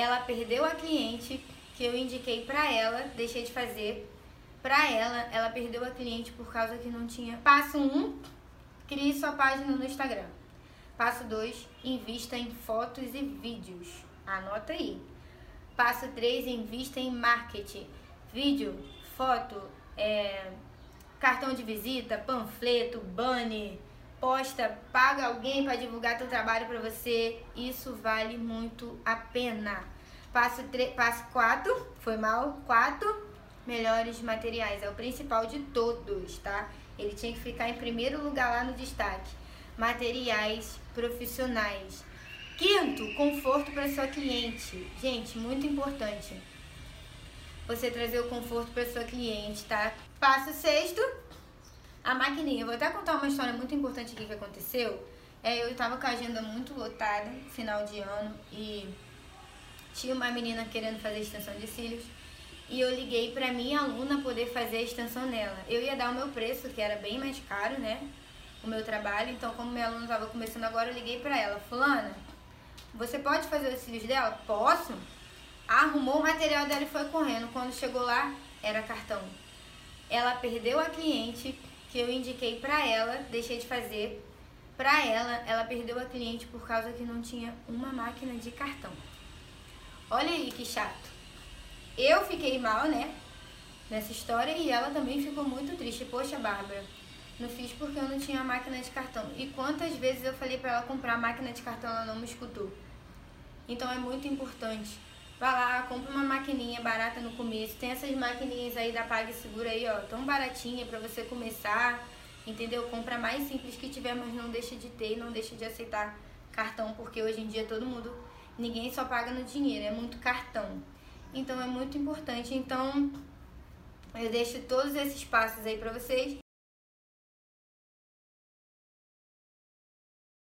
ela perdeu a cliente que eu indiquei pra ela, deixei de fazer pra ela, ela perdeu a cliente por causa que não tinha. Passo 1, um, crie sua página no Instagram. Passo 2, invista em fotos e vídeos. Anota aí. Passo 3, invista em marketing. Vídeo, foto, é, cartão de visita, panfleto, banner, posta, paga alguém para divulgar teu trabalho para você. Isso vale muito a pena. Passo, passo 4, foi mal, 4, melhores materiais. É o principal de todos, tá? Ele tinha que ficar em primeiro lugar lá no destaque. Materiais profissionais. Quinto, conforto para sua cliente. Gente, muito importante. Você trazer o conforto para sua cliente, tá? Passo sexto, a maquininha. Eu vou até contar uma história muito importante aqui que aconteceu. É, eu estava com a agenda muito lotada, final de ano, e tinha uma menina querendo fazer extensão de cílios. E eu liguei para minha aluna poder fazer a extensão nela. Eu ia dar o meu preço, que era bem mais caro, né? O meu trabalho. Então, como minha aluna estava começando agora, eu liguei para ela. Fulana, você pode fazer os cílios dela? Posso. Arrumou o material dela e foi correndo. Quando chegou lá, era cartão. Ela perdeu a cliente que eu indiquei pra ela, deixei de fazer. Pra ela, ela perdeu a cliente por causa que não tinha uma máquina de cartão. Olha aí que chato. Eu fiquei mal, né? Nessa história e ela também ficou muito triste. Poxa, Bárbara, não fiz porque eu não tinha máquina de cartão. E quantas vezes eu falei para ela comprar máquina de cartão, ela não me escutou. Então é muito importante. Vai lá, compra uma maquininha barata no começo. Tem essas maquininhas aí da PagSeguro aí, ó, tão baratinha para você começar, entendeu? Compra mais simples que tiver, mas não deixa de ter, não deixa de aceitar cartão, porque hoje em dia todo mundo, ninguém só paga no dinheiro, é muito cartão. Então é muito importante. Então eu deixo todos esses passos aí para vocês.